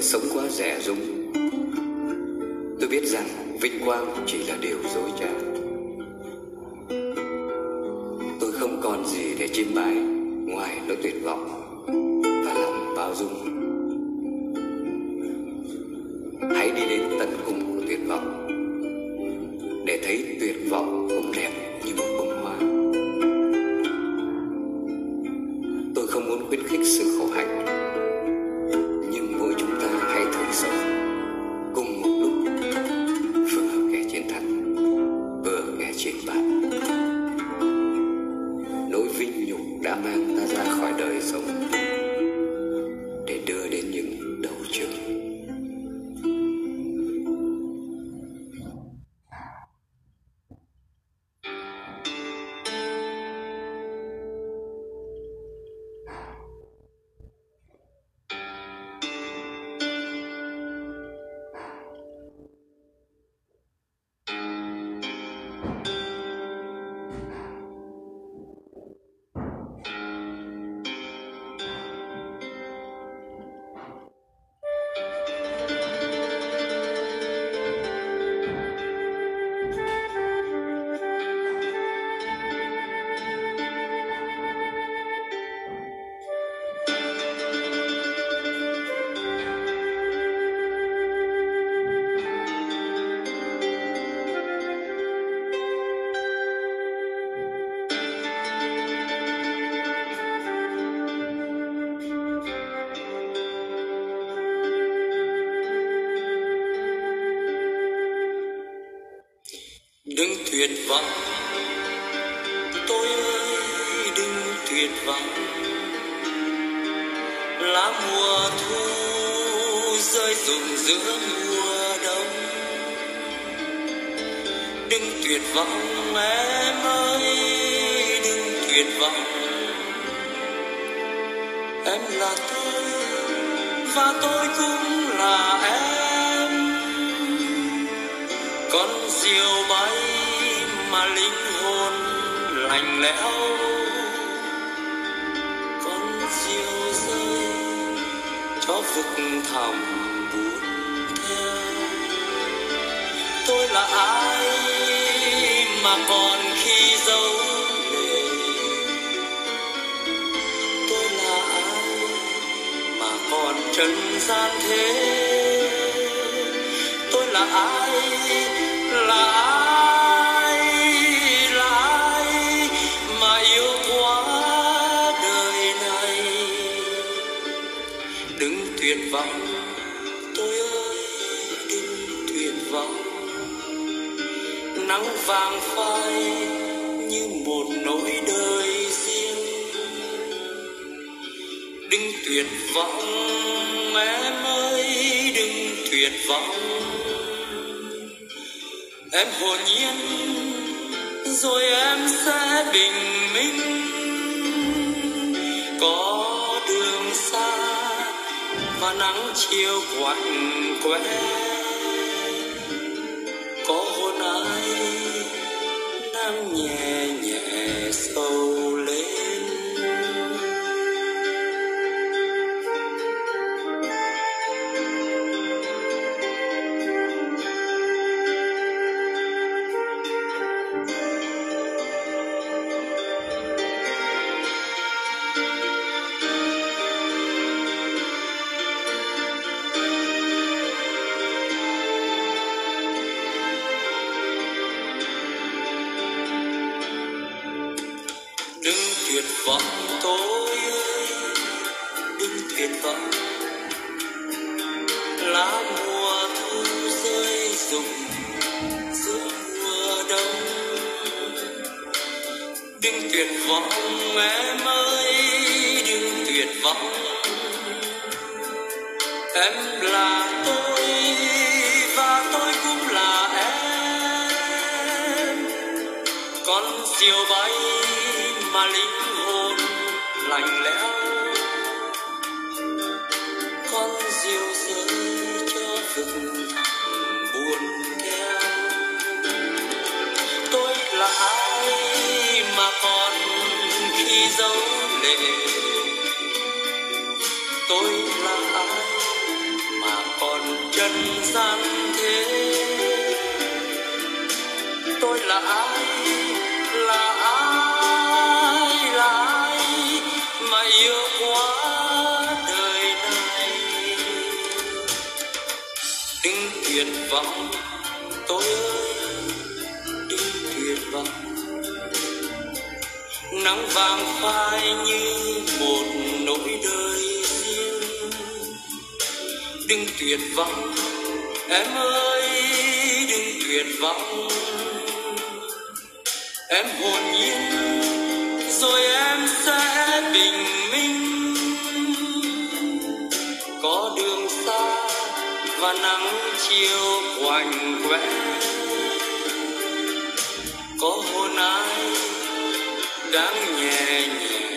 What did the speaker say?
sống quá rẻ rúng Tôi biết rằng vinh quang chỉ là điều dối trá. Còn gì để chiêm bày, Ngoài nỗi tuyệt vọng Và lòng bao dung. Hãy đi đến tận cùng của tuyệt vọng để thấy tuyệt vọng So. Đừng tuyệt vọng. Tôi ơi, đừng tuyệt vọng. Lá mùa thu rơi rụng giữa mùa đông. Đừng tuyệt vọng, em ơi, đừng tuyệt vọng. Em là tôi, và tôi cũng là em con diều bay mà linh hồn lạnh lẽo. Con diều rơi cho vực thẳm buồn theo tôi là ai mà còn khi dấu lệ tôi là ai mà còn trần gian thế? Tôi là ai đời này. Đừng tuyệt vọng, tôi ơi, đừng tuyệt vọng. Nắng vàng phai như một nỗi đời riêng. Đừng tuyệt vọng, em ơi, đừng tuyệt vọng em hồn nhiên, rồi em sẽ bình minh. Có đường xa và nắng chiều quạnh quẽ. Có hôn ai đang nhẹ nhẹ sâu lên. Vọng tôi ơi đừng tuyệt vọng. Lá mùa thu rơi rụng, giữa mùa đông. Đừng tuyệt vọng em ơi đừng tuyệt vọng. Em là tôi, và tôi cũng là em. Con diều bay mà linh lạnh lẽo. Con diều rơi cho vực thẳm buồn theo tôi là ai mà còn khi dấu lệ tôi là ai mà còn trần gian thế? Tôi là ai? Là ai tuyệt vọng. Tôi ơi đừng tuyệt vọng. Nắng vàng phai như một nỗi đời riêng. Đừng tuyệt vọng, em ơi đừng tuyệt vọng. Em hồn nhiên, rồi em sẽ bình minh. Có đường và nắng chiều quạnh quẽ có hôn ai đang nhẹ nhàng.